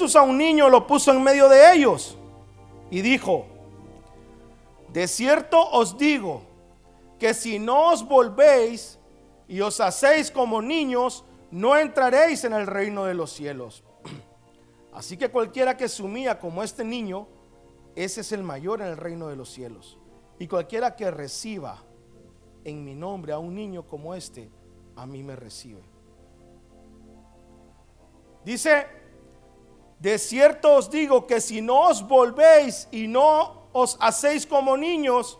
Jesús a un niño lo puso en medio de ellos y dijo, de cierto os digo que si no os volvéis y os hacéis como niños, no entraréis en el reino de los cielos. Así que cualquiera que se como este niño, ese es el mayor en el reino de los cielos. Y cualquiera que reciba en mi nombre a un niño como este, a mí me recibe. Dice, de cierto os digo que si no os volvéis y no os hacéis como niños,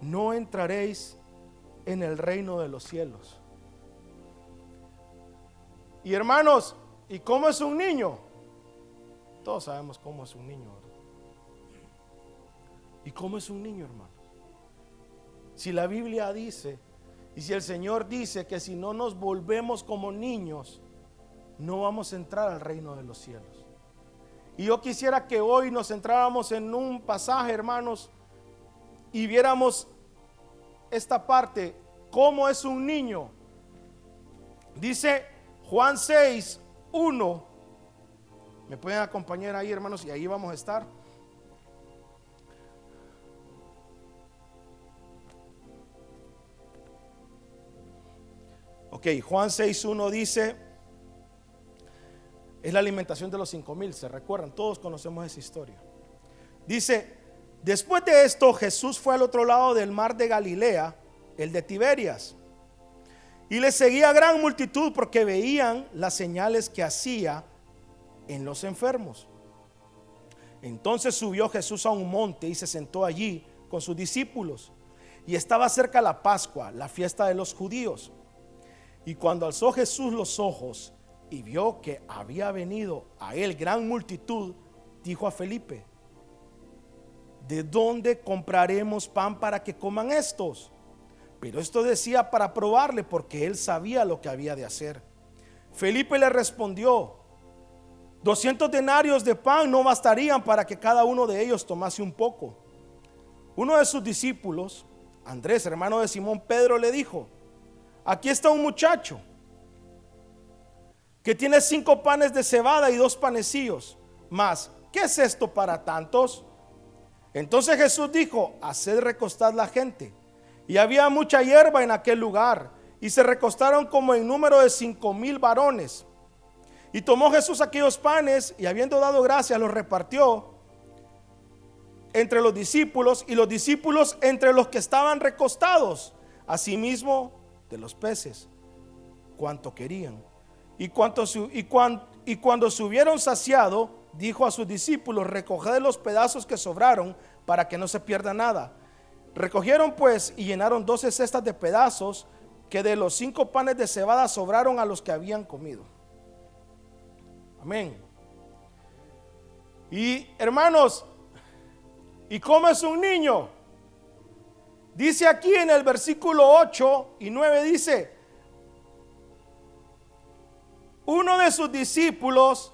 no entraréis en el reino de los cielos. Y hermanos, ¿y cómo es un niño? Todos sabemos cómo es un niño. ¿Y cómo es un niño, hermano? Si la Biblia dice, y si el Señor dice que si no nos volvemos como niños, no vamos a entrar al reino de los cielos. Y yo quisiera que hoy nos entráramos en un pasaje, hermanos, y viéramos esta parte, cómo es un niño. Dice Juan 6, 1. ¿Me pueden acompañar ahí, hermanos? Y ahí vamos a estar. Ok, Juan 6.1 dice, es la alimentación de los cinco mil, se recuerdan, todos conocemos esa historia. Dice, después de esto Jesús fue al otro lado del mar de Galilea, el de Tiberias, y le seguía gran multitud porque veían las señales que hacía en los enfermos. Entonces subió Jesús a un monte y se sentó allí con sus discípulos. Y estaba cerca la Pascua, la fiesta de los judíos. Y cuando alzó Jesús los ojos y vio que había venido a él gran multitud, dijo a Felipe, ¿de dónde compraremos pan para que coman estos? Pero esto decía para probarle porque él sabía lo que había de hacer. Felipe le respondió, 200 denarios de pan no bastarían para que cada uno de ellos tomase un poco. Uno de sus discípulos, Andrés, hermano de Simón Pedro, le dijo, Aquí está un muchacho que tiene cinco panes de cebada y dos panecillos. Más, ¿qué es esto para tantos? Entonces Jesús dijo, haced recostar la gente. Y había mucha hierba en aquel lugar. Y se recostaron como en número de cinco mil varones. Y tomó Jesús aquellos panes y habiendo dado gracias los repartió entre los discípulos y los discípulos entre los que estaban recostados. Asimismo de los peces, cuanto querían. Y, y, y cuando se hubieron saciado, dijo a sus discípulos, recoged los pedazos que sobraron para que no se pierda nada. Recogieron pues y llenaron doce cestas de pedazos que de los cinco panes de cebada sobraron a los que habían comido. Amén. Y hermanos, ¿y cómo es un niño? Dice aquí en el versículo 8 y 9, dice, uno de sus discípulos,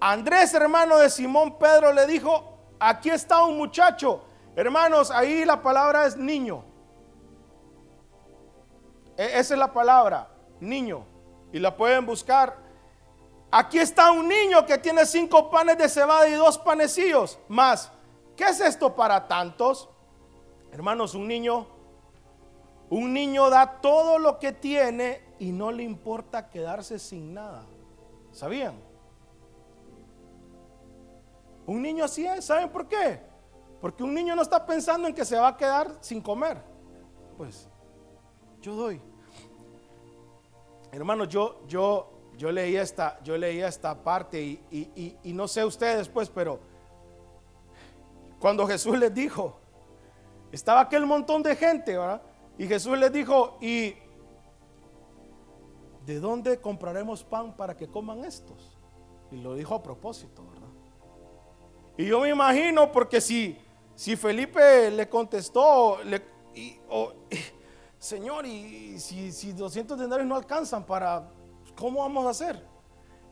Andrés, hermano de Simón Pedro, le dijo, aquí está un muchacho. Hermanos, ahí la palabra es niño. E-, esa es la palabra, niño. Y la pueden buscar. Aquí está un niño que tiene cinco panes de cebada y dos panecillos. Más, ¿qué es esto para tantos? Hermanos, un niño, un niño da todo lo que tiene y no le importa quedarse sin nada. ¿Sabían? Un niño así es, ¿saben por qué? Porque un niño no está pensando en que se va a quedar sin comer. Pues yo doy. Hermanos, yo, yo, yo leía esta, yo leía esta parte y, y, y no sé ustedes, pues, pero cuando Jesús les dijo, estaba aquel montón de gente, ¿verdad? Y Jesús les dijo, ¿y de dónde compraremos pan para que coman estos? Y lo dijo a propósito, ¿verdad? Y yo me imagino, porque si, si Felipe le contestó, le, Señor, y si, si 200 denarios no alcanzan para, ¿cómo vamos a hacer?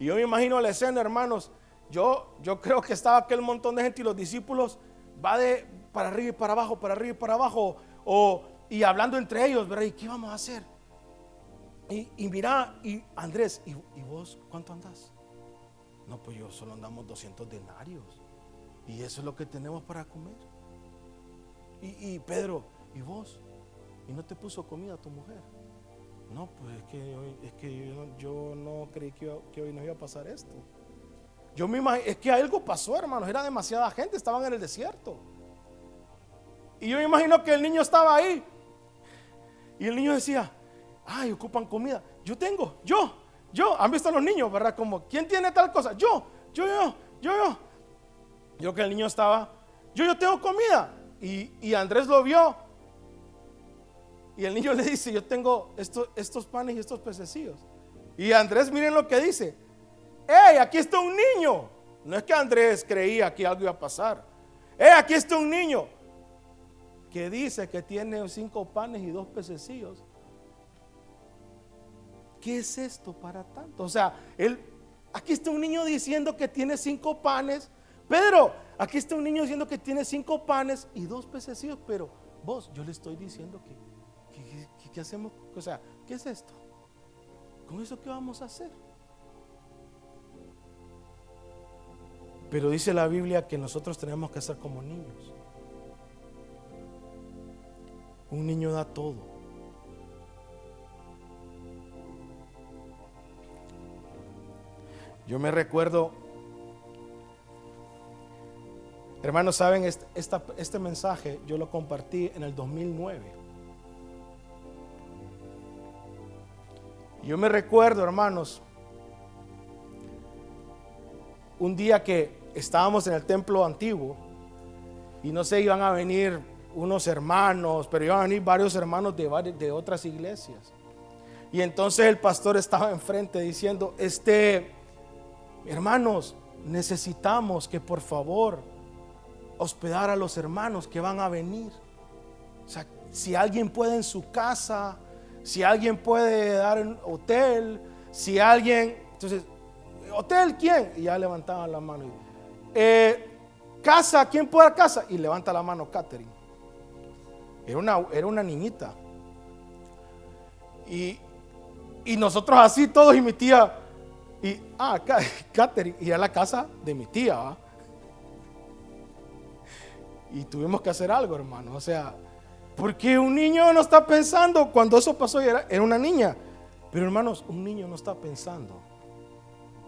Y yo me imagino la escena, hermanos. Yo, yo creo que estaba aquel montón de gente y los discípulos va de, para arriba y para abajo, para arriba y para abajo, o, y hablando entre ellos, ¿verdad? ¿Y qué vamos a hacer? Y, mira, y Andrés, ¿y, vos cuánto andás? No, pues yo solo andamos 200 denarios. Y eso es lo que tenemos para comer. Y, Pedro, ¿y vos? ¿Y no te puso comida tu mujer? No, pues es que, es que yo, no creí que, hoy nos iba a pasar esto. Yo me imagino, es que algo pasó, hermanos. Era demasiada gente, estaban en el desierto. Y yo me imagino que el niño estaba ahí. Y el niño decía, ay, ocupan comida. Yo tengo, yo, yo. Han visto a los niños, ¿verdad? Como, ¿quién tiene tal cosa? Yo, yo, yo, yo, yo. Yo que el niño estaba, yo, yo tengo comida. Y, y Andrés lo vio. Y el niño le dice, yo tengo estos, estos panes y estos pececillos. Y Andrés, miren lo que dice. ¡Ey, aquí está un niño! No es que Andrés creía que algo iba a pasar. ¡Ey, aquí está un niño! Que dice que tiene cinco panes y dos pececillos. ¿Qué es esto para tanto? O sea, él, aquí está un niño diciendo que tiene cinco panes. Pedro, aquí está un niño diciendo que tiene cinco panes y dos pececillos. Pero vos, yo le estoy diciendo que, ¿qué hacemos? O sea, ¿qué es esto? ¿Con eso qué vamos a hacer? Pero dice la Biblia que nosotros tenemos que ser como niños. Un niño da todo. Yo me recuerdo, hermanos, saben, este, mensaje yo lo compartí en el 2009. Yo me recuerdo, hermanos, un día que estábamos en el templo antiguo y no sé, iban a venir unos hermanos, pero iban a venir varios hermanos de, de otras iglesias. Y entonces el pastor estaba enfrente diciendo, este, hermanos, necesitamos que por favor hospedar a los hermanos que van a venir. O sea, si alguien puede en su casa, si alguien puede dar un hotel, si alguien, entonces, ¿hotel quién? Y ya levantaban la mano. Eh, casa, ¿quién puede dar casa? Y levanta la mano Catherine. Era una, era una niñita. Y, y nosotros así todos y mi tía, y, ah, Catherine, y a la casa de mi tía. Y tuvimos que hacer algo, hermano. O sea, porque un niño no está pensando, cuando eso pasó era, era una niña. Pero hermanos, un niño no está pensando.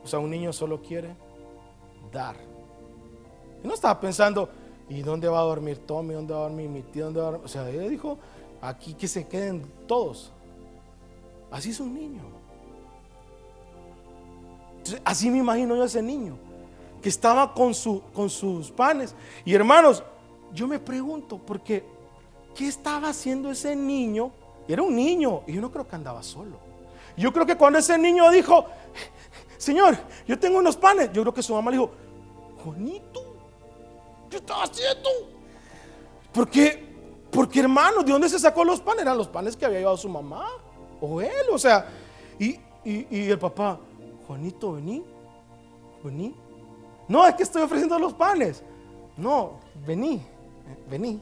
O sea, un niño solo quiere dar. Y no estaba pensando, ¿y dónde va a dormir Tommy? ¿Dónde va a dormir mi tía? ¿Dónde va a dormir? O sea, ella dijo, aquí que se queden todos. Así es un niño así me imagino yo a ese niño que estaba con, su, con sus panes. Y hermanos, yo me pregunto, porque ¿qué estaba haciendo ese niño? Era un niño y yo no creo que andaba solo. Yo creo que cuando ese niño dijo, Señor, yo tengo unos panes, yo creo que su mamá le dijo, Juanito, ¿qué estás haciendo? Porque, porque hermano, ¿de dónde se sacó los panes? Eran los panes que había llevado su mamá o él, o sea, y, y el papá, Juanito, vení, vení. No, es que estoy ofreciendo los panes. No, vení, vení.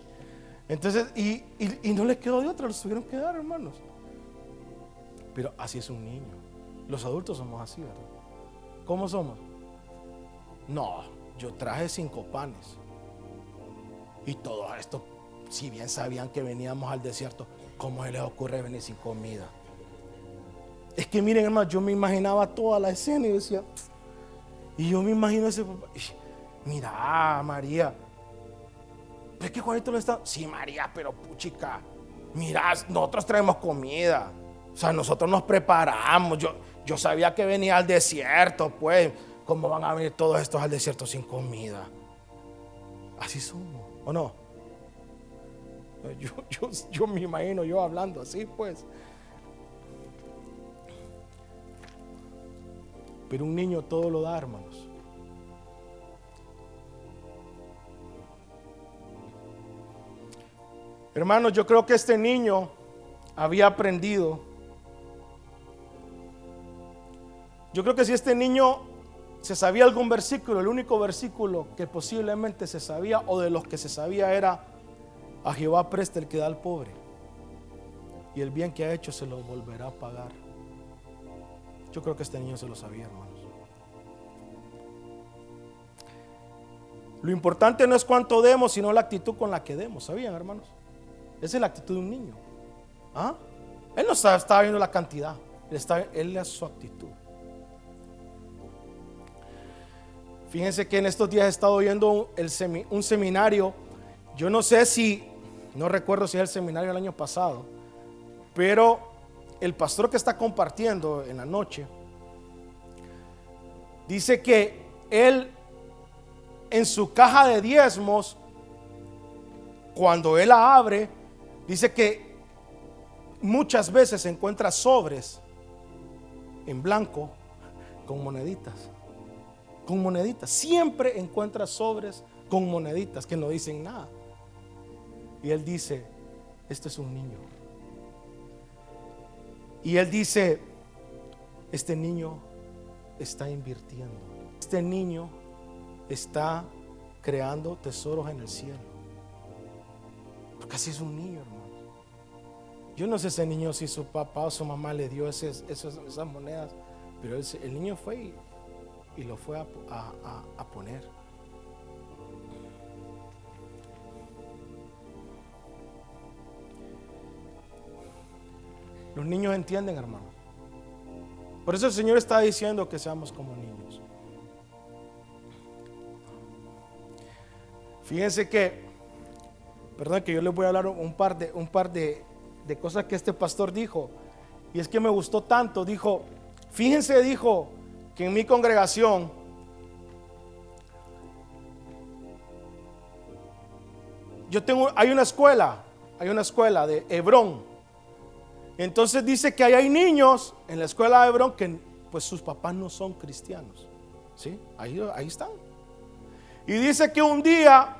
Entonces, y, no le quedó de otra, los tuvieron que dar, hermanos. Pero así es un niño. Los adultos somos así, ¿verdad? ¿Cómo somos? No, yo traje cinco panes. Y todo esto, si bien sabían que veníamos al desierto, ¿cómo se les ocurre venir sin comida? Es que miren, hermano, yo me imaginaba toda la escena y decía, y yo me imagino ese papá. Mira, María. ¿Ves que Juanito lo está? Sí, María, pero puchica. Mira, nosotros traemos comida. O sea, nosotros nos preparamos. Yo, yo sabía que venía al desierto, pues. ¿Cómo van a venir todos estos al desierto sin comida? Así somos, ¿o no? Yo, yo, yo me imagino yo hablando así, pues. Pero un niño todo lo da, hermanos. Hermanos, yo creo que este niño había aprendido. Yo creo que si este niño se sabía algún versículo, el único versículo que posiblemente se sabía o de los que se sabía era, a Jehová presta el que da al pobre y el bien que ha hecho se lo volverá a pagar. Yo creo que este niño se lo sabía, hermanos. Lo importante no es cuánto demos, sino la actitud con la que demos. ¿Sabían, hermanos? Esa es la actitud de un niño. ¿Ah? Él no estaba, viendo la cantidad, él, está, él es su actitud. Fíjense que en estos días he estado viendo un seminario. Yo no sé si, no recuerdo si es el seminario del año pasado, pero el pastor que está compartiendo en la noche dice que él en su caja de diezmos, cuando él la abre, dice que muchas veces encuentra sobres en blanco con moneditas. Con moneditas. Siempre encuentra sobres con moneditas que no dicen nada. Y él dice, este es un niño. Y él dice, este niño está invirtiendo. Este niño está creando tesoros en el cielo. Porque así es un niño, hermano. Yo no sé ese niño si su papá o su mamá le dio esas, monedas, pero el, niño fue y, lo fue a poner. Los niños entienden, hermano. Por eso el Señor está diciendo que seamos como niños. Fíjense que, perdón, que yo les voy a hablar un par de, un par de, de cosas que este pastor dijo. Y es que me gustó tanto. Dijo, fíjense, dijo, que en mi congregación yo tengo, hay una escuela, hay una escuela de Hebrón. Entonces dice que ahí hay niños en la escuela de Hebrón que pues sus papás no son cristianos. ¿Sí? Ahí, ahí están. Y dice que un día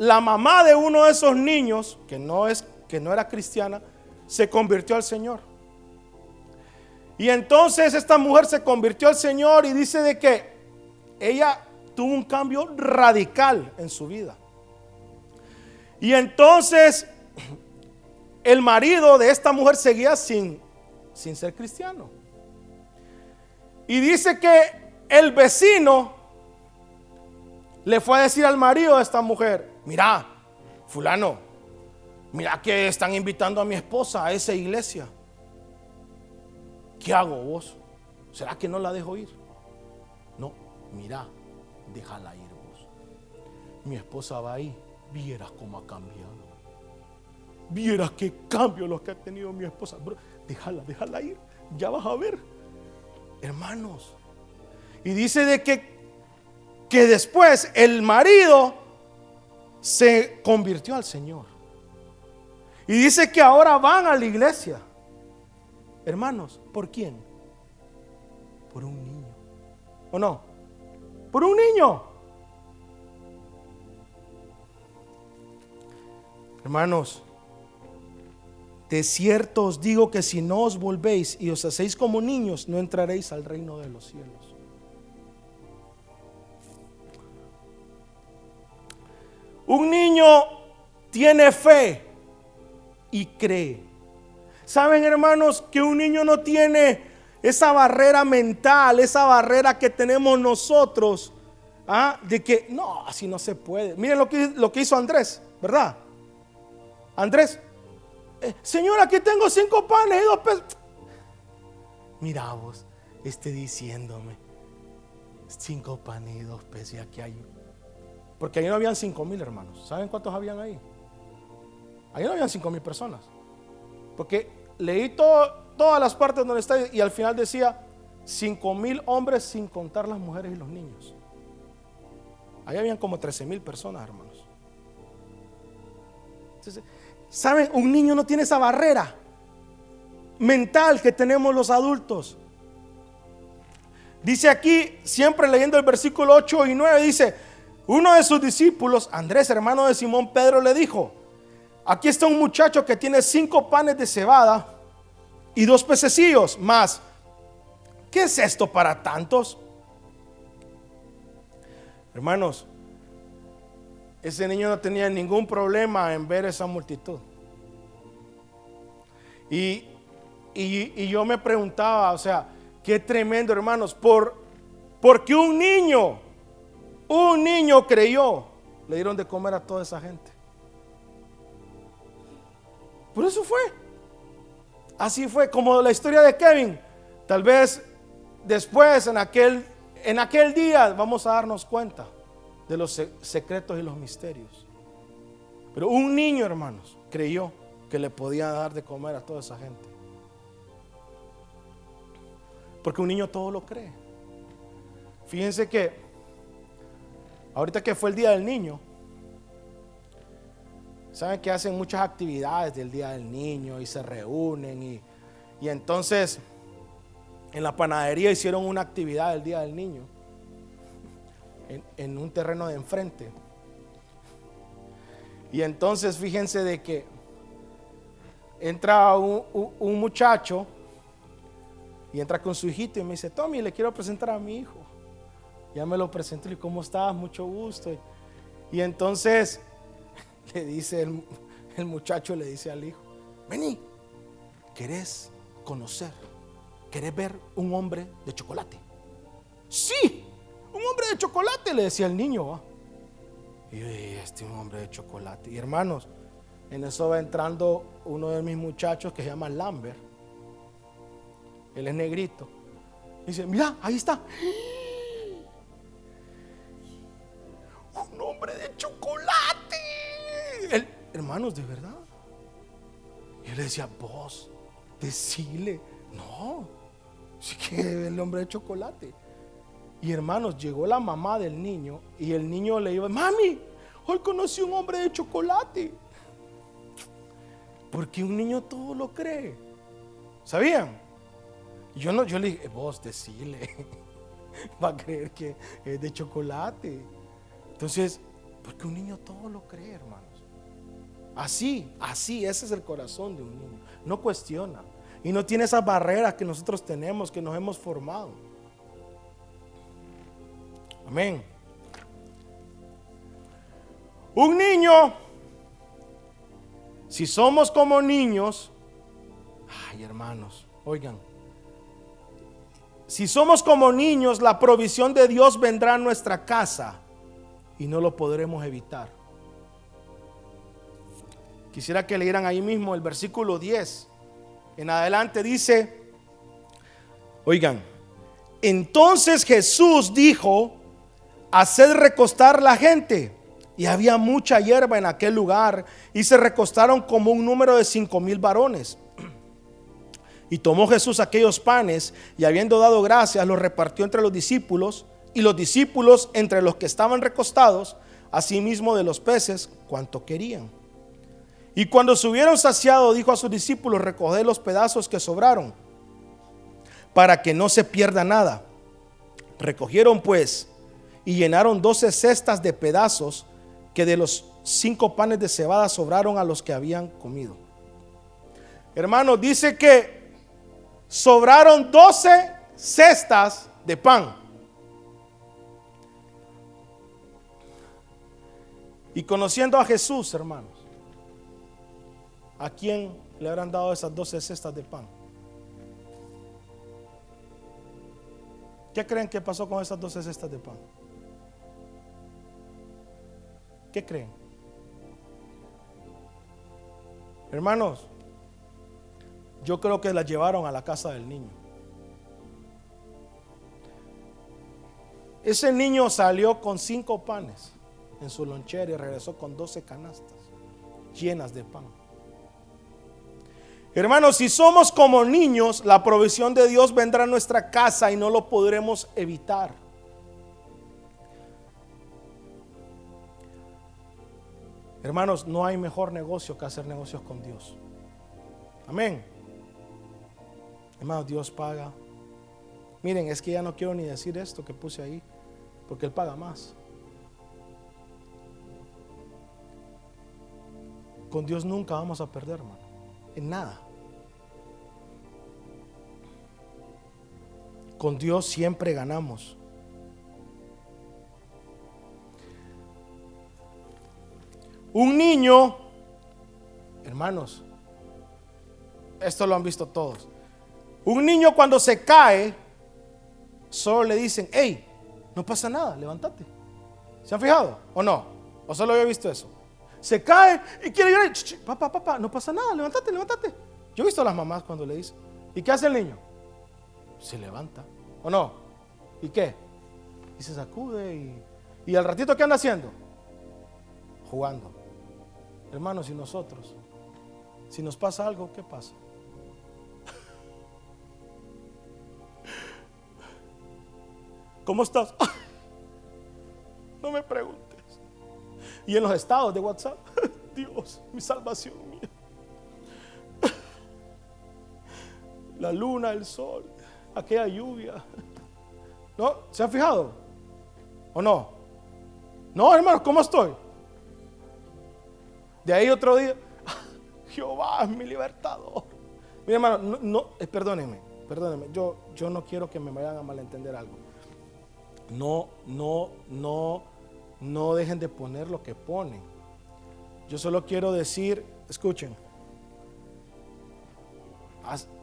la mamá de uno de esos niños, que no, es, que no era cristiana, se convirtió al Señor. Y entonces esta mujer se convirtió al Señor y dice de que ella tuvo un cambio radical en su vida. Y entonces el marido de esta mujer seguía sin, sin ser cristiano. Y dice que el vecino le fue a decir al marido de esta mujer, mira, fulano, mira que están invitando a mi esposa a esa iglesia. ¿Qué hago vos? ¿Será que no la dejo ir? No, mira, déjala ir vos. Mi esposa va ahí, vieras cómo ha cambiado. Vieras qué cambio los que ha tenido mi esposa. déjala, déjala ir. Ya vas a ver. Hermanos. Y dice de que que después el marido se convirtió al Señor. Y dice que ahora van a la iglesia. Hermanos, ¿por quién? Por un niño. ¿O no? Por un niño. Hermanos, de cierto os digo que si no os volvéis y os hacéis como niños, no entraréis al reino de los cielos. Un niño tiene fe y cree. ¿Saben, hermanos, que un niño no tiene esa barrera mental, esa barrera que tenemos nosotros? ¿ah? De que no, así no se puede. Miren lo que, hizo Andrés, ¿verdad? Andrés, eh, Señor, aquí tengo cinco panes y dos pesos. Mira vos, esté diciéndome, cinco panes y dos pesos y aquí hay porque ahí no habían cinco mil hermanos. ¿Saben cuántos habían ahí? Ahí no habían cinco mil personas. Porque leí todas las partes donde está y al final decía cinco mil hombres sin contar las mujeres y los niños. Ahí habían como 13 mil personas, hermanos. ¿Saben? Un niño no tiene esa barrera mental que tenemos los adultos. Dice aquí, siempre leyendo el versículo 8 y 9, dice, uno de sus discípulos, Andrés, hermano de Simón Pedro, le dijo, aquí está un muchacho que tiene cinco panes de cebada y dos pececillos más. ¿Qué es esto para tantos? Hermanos, ese niño no tenía ningún problema en ver esa multitud. Y, y, yo me preguntaba, o sea, qué tremendo, hermanos, por, porque un niño Un niño creyó. Le dieron de comer a toda esa gente. Por eso fue. Así fue como la historia de Kevin. Tal vez después, en aquel, en aquel día, vamos a darnos cuenta de los secretos y los misterios. Pero un niño, hermanos, creyó que le podía dar de comer a toda esa gente. Porque un niño todo lo cree. Fíjense que ahorita que fue el Día del Niño, saben que hacen muchas actividades del Día del Niño y se reúnen y, y entonces en la panadería hicieron una actividad del Día del Niño en, en un terreno de enfrente. Y entonces fíjense de que entra un, muchacho y entra con su hijito y me dice, Tommy, le quiero presentar a mi hijo. Ya me lo presento y ¿cómo estás? Mucho gusto. Y entonces le dice el, muchacho, le dice al hijo, vení, ¿querés conocer? ¿Querés ver un hombre de chocolate? Sí, un hombre de chocolate, le decía el niño. Y este es un hombre de chocolate. Y hermanos, en eso va entrando uno de mis muchachos que se llama Lambert. Él es negrito. dice, mira, ahí está. Hombre de chocolate. hermanos, de verdad. Y él decía, vos, decile, no, sí que el hombre de chocolate. Y hermanos, llegó la mamá del niño y el niño le iba, mami, hoy conocí un hombre de chocolate. Porque un niño todo lo cree. ¿Sabían? Yo no, yo le dije, vos decile, va a creer que es de chocolate. Entonces, porque un niño todo lo cree, hermanos. Así, así, ese es el corazón de un niño. No cuestiona. Y no tiene esas barreras que nosotros tenemos, que nos hemos formado. Amén. Un niño si somos como niños, ay hermanos, oigan, si somos como niños, la provisión de Dios vendrá a nuestra casa y no lo podremos evitar. Quisiera que leyeran ahí mismo el versículo 10. En adelante dice, oigan, entonces Jesús dijo, haced recostar la gente y había mucha hierba en aquel lugar, y se recostaron como un número de cinco mil varones. Y tomó Jesús aquellos panes, y habiendo dado gracias, los repartió entre los discípulos, y los discípulos entre los que estaban recostados, asimismo de los peces, cuanto querían. Y cuando se hubieron saciado, dijo a sus discípulos, recoged los pedazos que sobraron, para que no se pierda nada. Recogieron pues y llenaron doce cestas de pedazos que de los cinco panes de cebada sobraron a los que habían comido. Hermano, dice que sobraron doce cestas de pan. Y conociendo a Jesús, hermanos, ¿a quién le habrán dado esas doce cestas de pan? ¿Qué creen que pasó con esas doce cestas de pan? ¿Qué creen? Hermanos, yo creo que la llevaron a la casa del niño. Ese niño salió con cinco panes en su lonchera y regresó con doce canastas llenas de pan. Hermanos, si somos como niños, la provisión de Dios vendrá a nuestra casa y no lo podremos evitar. Hermanos, no hay mejor negocio que hacer negocios con Dios. Amén. Hermanos, Dios paga. Miren, es que ya no quiero ni decir esto que puse ahí, porque Él paga más. Con Dios nunca vamos a perder, hermano. En nada. Con Dios siempre ganamos. Un niño, hermanos, esto lo han visto todos. Un niño cuando se cae, solo le dicen, hey, no pasa nada, levántate. ¿Se han fijado o no? ¿O solo había visto eso? Se cae y quiere llorar. Papá, papá, no pasa nada, levántate, levántate. Yo he visto a las mamás cuando le dicen, ¿y qué hace el niño? Se levanta, ¿o no? ¿Y qué? Y se sacude y, y al ratito ¿qué anda haciendo? Jugando. Hermanos, y nosotros, si nos pasa algo, ¿qué pasa? ¿Cómo estás? No me preguntes. Y en los estados de WhatsApp, Dios, mi salvación mía. La luna, el sol, aquella lluvia. ¿No? ¿Se han fijado? ¿O no? No, hermanos, ¿cómo estoy? De ahí otro día, Jehová es mi libertador. Mi hermano, no, no eh, perdónenme, perdónenme. Yo, yo no quiero que me vayan a malentender algo. No, no, no, no dejen de poner lo que ponen. Yo solo quiero decir, escuchen,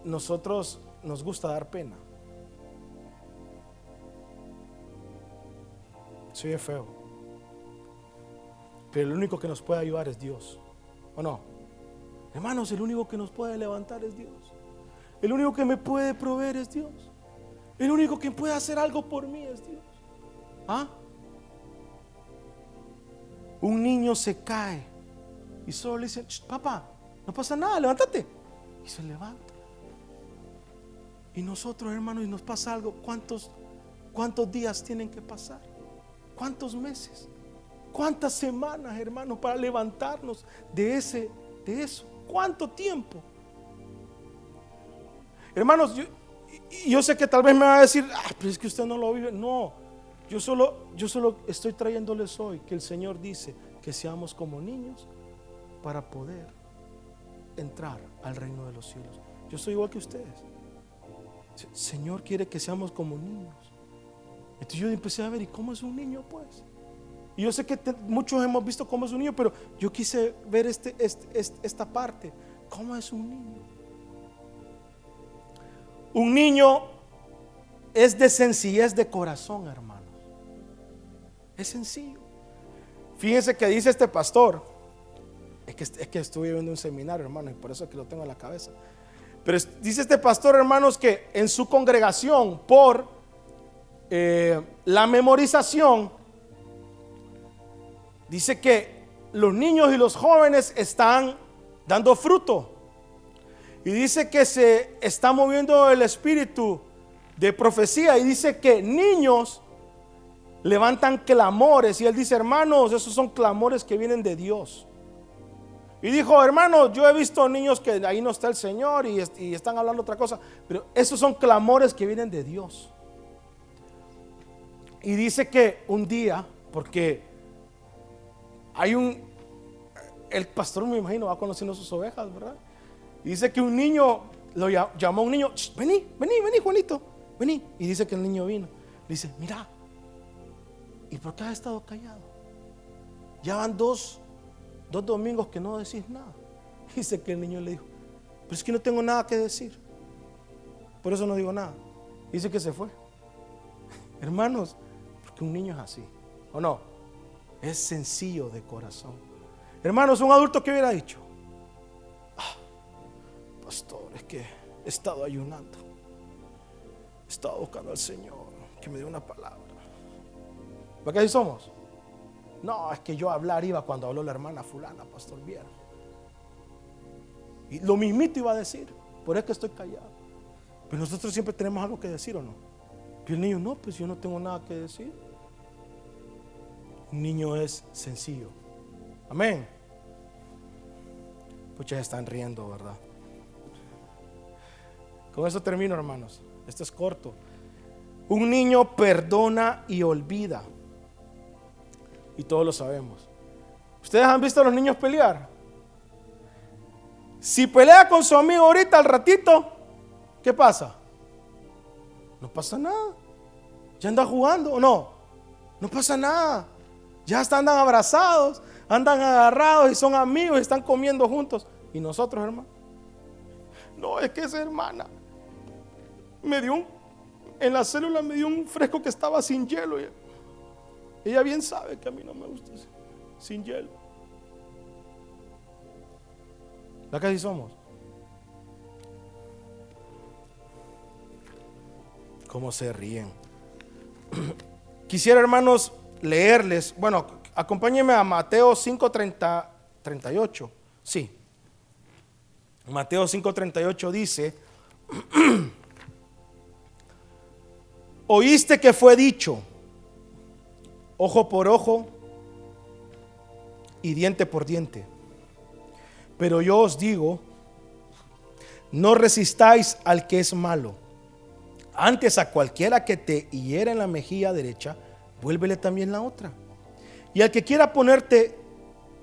nosotros nos gusta dar pena. Soy feo. Pero el único que nos puede ayudar es Dios. ¿O no? Hermanos, el único que nos puede levantar es Dios. El único que me puede proveer es Dios. El único que puede hacer algo por mí es Dios. ¿Ah? Un niño se cae y solo le dice, papá, no pasa nada, levántate. Y se levanta. Y nosotros, hermanos, y nos pasa algo, ¿cuántos, cuántos días tienen que pasar? ¿Cuántos meses? ¿Cuántas semanas, hermanos, para levantarnos de ese de eso? ¿Cuánto tiempo? Hermanos, yo, yo sé que tal vez me va a decir, ah, pero es que usted no lo vive. No, yo solo, yo solo estoy trayéndoles hoy que el Señor dice que seamos como niños para poder entrar al reino de los cielos. Yo soy igual que ustedes. Señor quiere que seamos como niños. Entonces yo empecé a ver, ¿y cómo es un niño pues? Y yo sé que muchos hemos visto cómo es un niño, pero yo quise ver este, este, este, esta parte. ¿Cómo es un niño? Un niño es de sencillez de corazón, hermano. Es sencillo. Fíjense que dice este pastor. Es que, es que estuve viendo un seminario, hermano, y por eso es que lo tengo en la cabeza. Pero dice este pastor, hermanos, que en su congregación, por eh, la memorización, dice que los niños y los jóvenes están dando fruto. Y dice que se está moviendo el espíritu de profecía. Y dice que niños levantan clamores y él dice, hermanos, esos son clamores que vienen de Dios. Y dijo, hermanos, yo he visto niños que ahí no está el Señor y, están hablando otra cosa, pero esos son clamores que vienen de Dios. Y dice que un día, porque hay un, el pastor me imagino va conociendo sus ovejas, ¿verdad? Y dice que un niño lo llamó un niño, vení, vení, vení, Juanito, vení. Y dice que el niño vino. Dice, mira, ¿Y por qué has estado callado? Ya van dos, dos domingos que no decís nada. Dice que el niño le dijo, pero es que no tengo nada que decir. Por eso no digo nada. Dice que se fue. Hermanos, porque un niño es así, ¿o no? Es sencillo de corazón. Hermanos, un adulto que hubiera dicho, ah, pastor, es que he estado ayunando. He estado buscando al Señor que me dé una palabra. ¿Por qué somos? No, es que yo hablar iba cuando habló la hermana fulana, Pastor Viera. Y lo mismito iba a decir, por eso que estoy callado. Pero nosotros siempre tenemos algo que decir o no. Y el niño, no, pues yo no tengo nada que decir. Un niño es sencillo. Amén. Ya están riendo, ¿verdad? Con eso termino, hermanos. Esto es corto. Un niño perdona y olvida y todos lo sabemos. ¿Ustedes han visto a los niños pelear? Si pelea con su amigo ahorita al ratito, ¿qué pasa? No pasa nada. Ya anda jugando o no? No pasa nada. Ya están andan abrazados, andan agarrados y son amigos y están comiendo juntos. ¿Y nosotros, hermano? No, es que esa hermana me dio un, en la célula me dio un fresco que estaba sin hielo. Ella bien sabe que a mí no me gusta sin hielo. ¿La así somos? ¿Cómo se ríen? Quisiera, hermanos, leerles. Bueno, acompáñenme a Mateo 5:38. Sí. Mateo 5:38 dice, oíste que fue dicho, ojo por ojo y diente por diente. Pero yo os digo, no resistáis al que es malo. Antes a cualquiera que te hiera en la mejilla derecha, vuélvele también la otra. Y al que quiera ponerte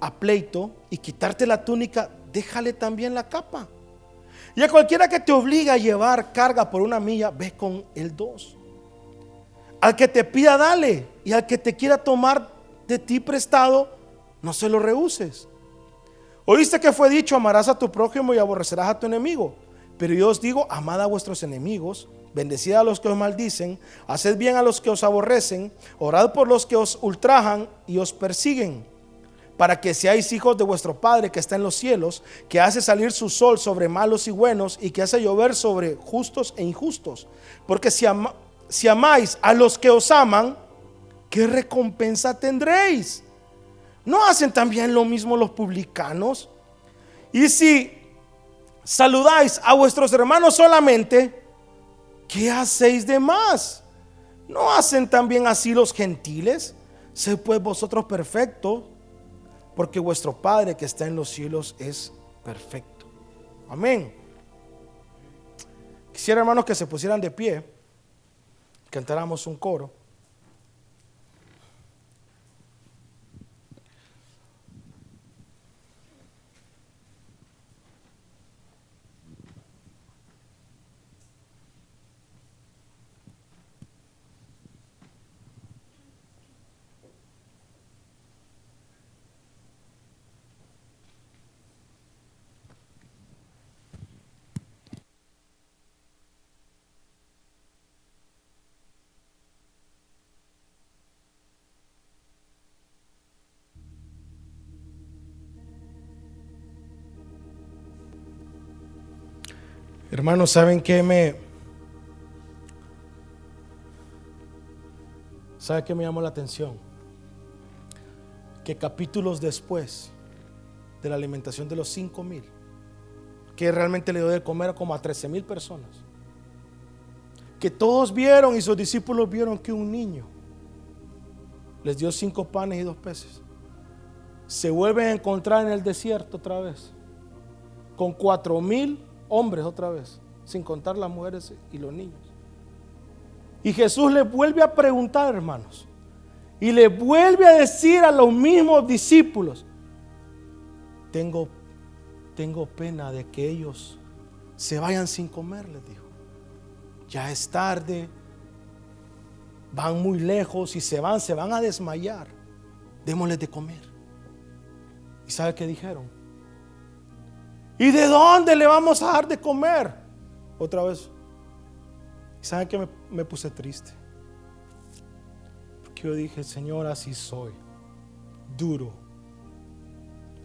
a pleito y quitarte la túnica, déjale también la capa. Y a cualquiera que te obliga a llevar carga por una milla, ve con el dos. Al que te pida, dale. Y al que te quiera tomar de ti prestado, no se lo rehuses. Oíste que fue dicho, amarás a tu prójimo y aborrecerás a tu enemigo. Pero yo os digo, amad a vuestros enemigos, bendecid a los que os maldicen, haced bien a los que os aborrecen, orad por los que os ultrajan y os persiguen, para que seáis hijos de vuestro Padre que está en los cielos, que hace salir su sol sobre malos y buenos y que hace llover sobre justos e injustos. Porque si, si amáis a los que os aman, ¿qué recompensa tendréis? ¿No hacen también lo mismo los publicanos? Y si saludáis a vuestros hermanos solamente, ¿qué hacéis de más? ¿No hacen también así los gentiles? Sed pues vosotros perfectos, porque vuestro Padre que está en los cielos es perfecto. Amén. Quisiera hermanos que se pusieran de pie, cantáramos un coro. Hermanos, ¿saben qué me... ¿Sabe qué me llamó la atención? Que capítulos después de la alimentación de los cinco mil, que realmente le dio de comer como a 13 mil personas, que todos vieron y sus discípulos vieron que un niño les dio cinco panes y dos peces, se vuelven a encontrar en el desierto otra vez, con cuatro mil hombres otra vez, sin contar las mujeres y los niños. Y Jesús le vuelve a preguntar, hermanos, y le vuelve a decir a los mismos discípulos, tengo, tengo pena de que ellos se vayan sin comer, les dijo. Ya es tarde, van muy lejos y se van, se van a desmayar. Démosles de comer. ¿Y sabe qué dijeron? ¿Y de dónde le vamos a dar de comer? Otra vez. ¿Saben que me, me puse triste? Porque yo dije, Señor, así soy. Duro.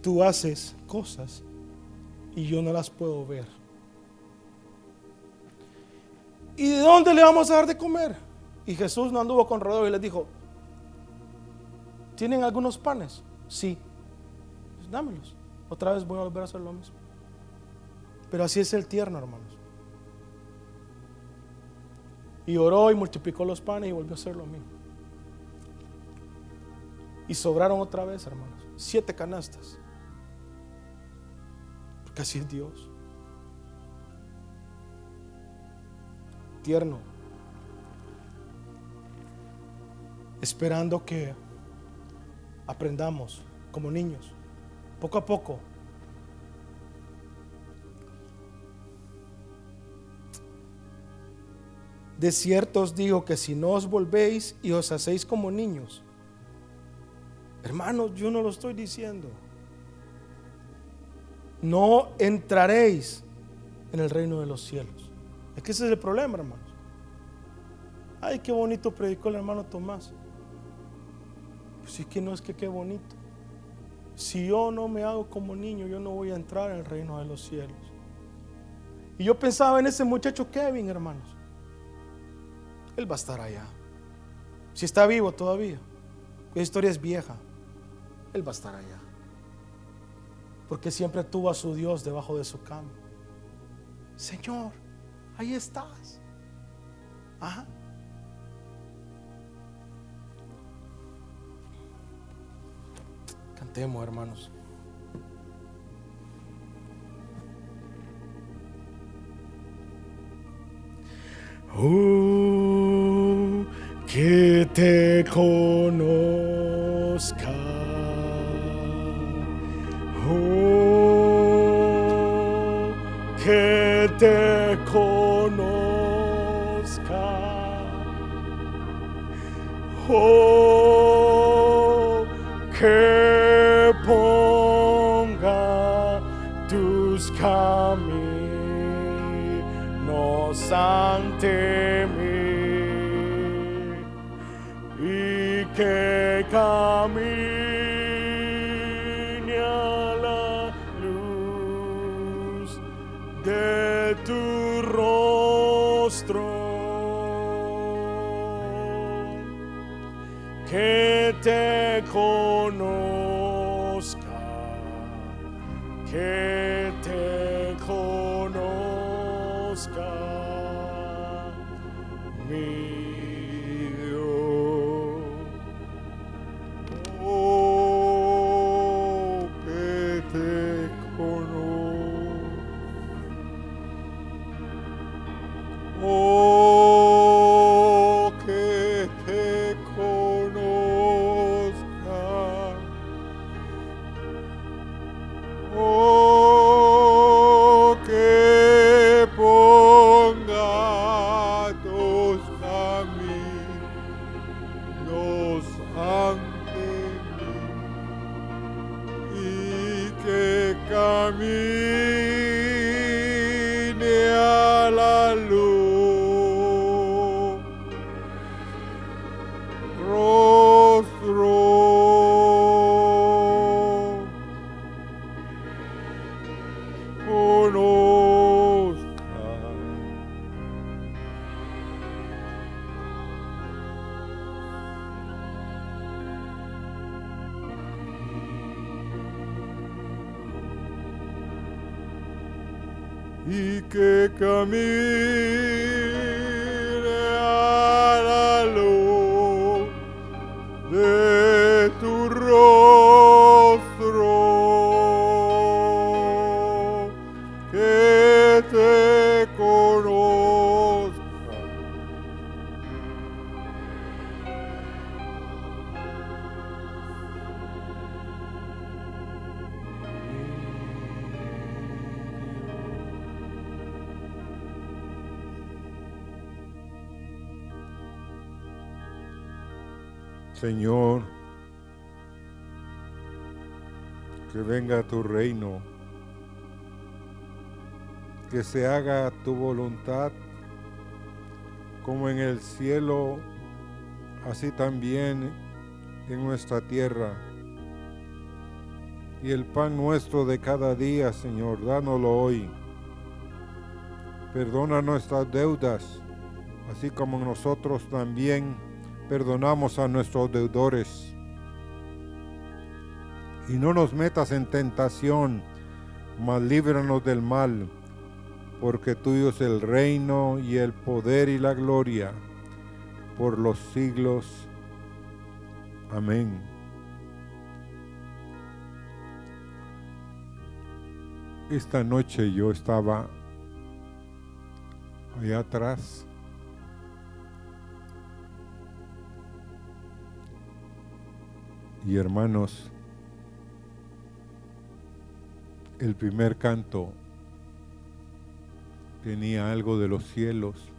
Tú haces cosas y yo no las puedo ver. ¿Y de dónde le vamos a dar de comer? Y Jesús no anduvo con rodeo y les dijo, ¿tienen algunos panes? Sí. Dámelos. Otra vez voy a volver a hacer lo mismo. Pero así es el tierno, hermanos. Y oró y multiplicó los panes y volvió a hacer lo mismo. Y sobraron otra vez, hermanos. Siete canastas. Porque así es Dios. Tierno. Esperando que aprendamos como niños, poco a poco, De cierto os digo que si no os volvéis y os hacéis como niños, hermanos, yo no lo estoy diciendo, no entraréis en el reino de los cielos. Es que ese es el problema, hermanos. Ay, qué bonito predicó el hermano Tomás. Pues es que no es que qué bonito. Si yo no me hago como niño, yo no voy a entrar en el reino de los cielos. Y yo pensaba en ese muchacho Kevin, hermanos. Él va a estar allá. Si está vivo todavía. La historia es vieja. Él va a estar allá. Porque siempre tuvo a su Dios debajo de su cama. Señor, ahí estás. Ajá. Cantemos, hermanos. Oh, que te conozca. Oh, que te conozca. Oh, Señor, que venga tu reino, que se haga tu voluntad como en el cielo, así también en nuestra tierra. Y el pan nuestro de cada día, Señor, dánoslo hoy. Perdona nuestras deudas, así como nosotros también perdonamos a nuestros deudores. Y no nos metas en tentación, mas líbranos del mal, porque tuyo es el reino y el poder y la gloria por los siglos. Amén. Esta noche yo estaba allá atrás Y hermanos, el primer canto tenía algo de los cielos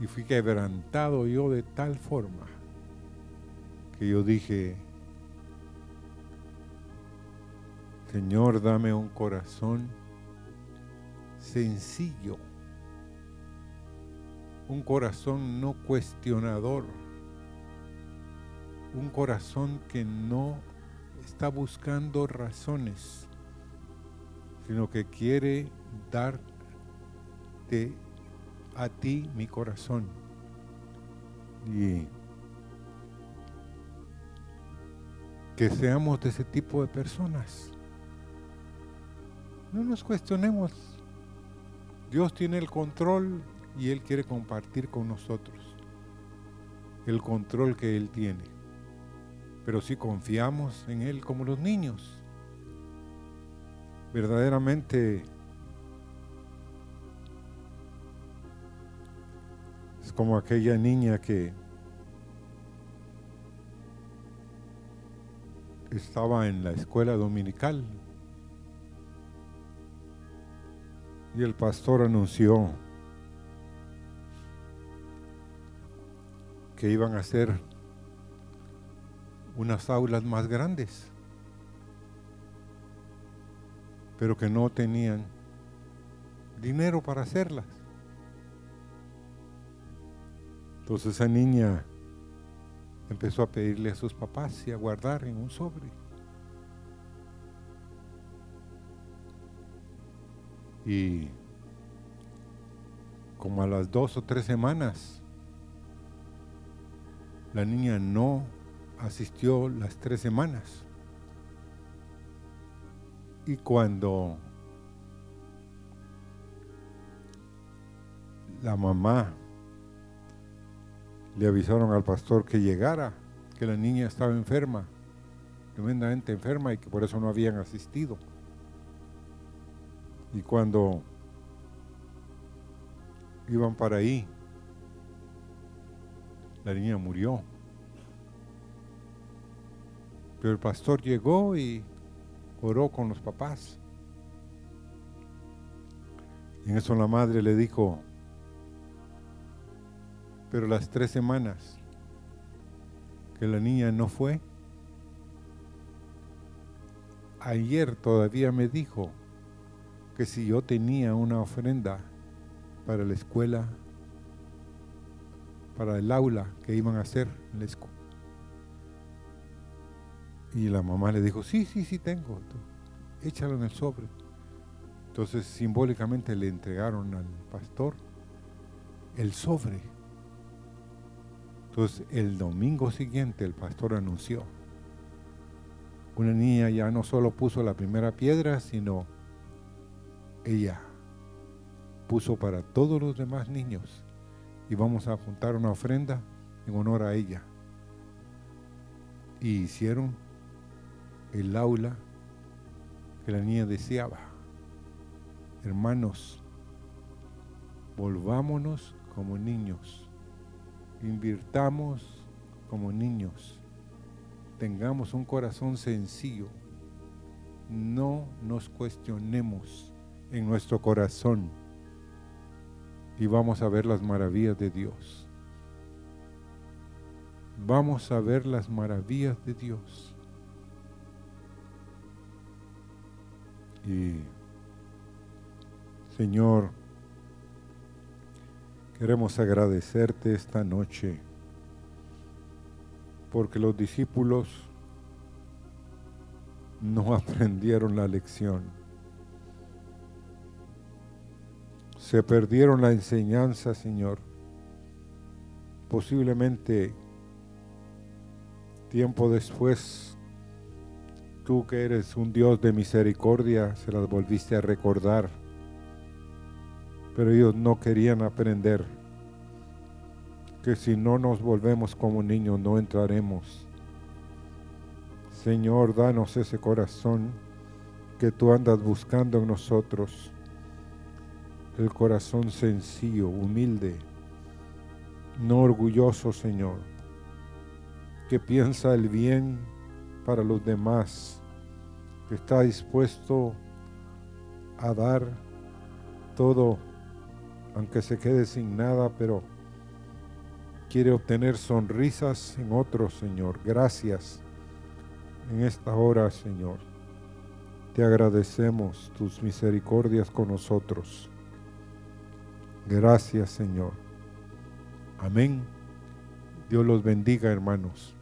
y fui quebrantado yo de tal forma que yo dije, Señor, dame un corazón sencillo, un corazón no cuestionador un corazón que no está buscando razones, sino que quiere darte a ti mi corazón. Y que seamos de ese tipo de personas. No nos cuestionemos. Dios tiene el control y Él quiere compartir con nosotros el control que Él tiene. Pero si confiamos en Él como los niños, verdaderamente es como aquella niña que estaba en la escuela dominical. Y el pastor anunció que iban a hacer unas aulas más grandes, pero que no tenían dinero para hacerlas. Entonces esa niña empezó a pedirle a sus papás y a guardar en un sobre. Y como a las dos o tres semanas, la niña no asistió las tres semanas. Y cuando la mamá le avisaron al pastor que llegara, que la niña estaba enferma, tremendamente enferma y que por eso no habían asistido. Y cuando iban para ahí, la niña murió. Pero el pastor llegó y oró con los papás. Y en eso la madre le dijo, pero las tres semanas que la niña no fue, ayer todavía me dijo que si yo tenía una ofrenda para la escuela, para el aula que iban a hacer en la escuela, y la mamá le dijo, sí, sí, sí tengo, échalo en el sobre. Entonces simbólicamente le entregaron al pastor el sobre. Entonces el domingo siguiente el pastor anunció, una niña ya no solo puso la primera piedra, sino ella puso para todos los demás niños y vamos a juntar una ofrenda en honor a ella. Y hicieron el aula que la niña deseaba. Hermanos, volvámonos como niños, invirtamos como niños, tengamos un corazón sencillo, no nos cuestionemos en nuestro corazón y vamos a ver las maravillas de Dios. Vamos a ver las maravillas de Dios. Y Señor, queremos agradecerte esta noche porque los discípulos no aprendieron la lección. Se perdieron la enseñanza, Señor. Posiblemente tiempo después tú que eres un Dios de misericordia, se las volviste a recordar. Pero ellos no querían aprender que si no nos volvemos como niños no entraremos. Señor, danos ese corazón que tú andas buscando en nosotros. El corazón sencillo, humilde, no orgulloso, Señor, que piensa el bien para los demás está dispuesto a dar todo, aunque se quede sin nada, pero quiere obtener sonrisas en otros, Señor. Gracias en esta hora, Señor. Te agradecemos tus misericordias con nosotros. Gracias, Señor. Amén. Dios los bendiga, hermanos.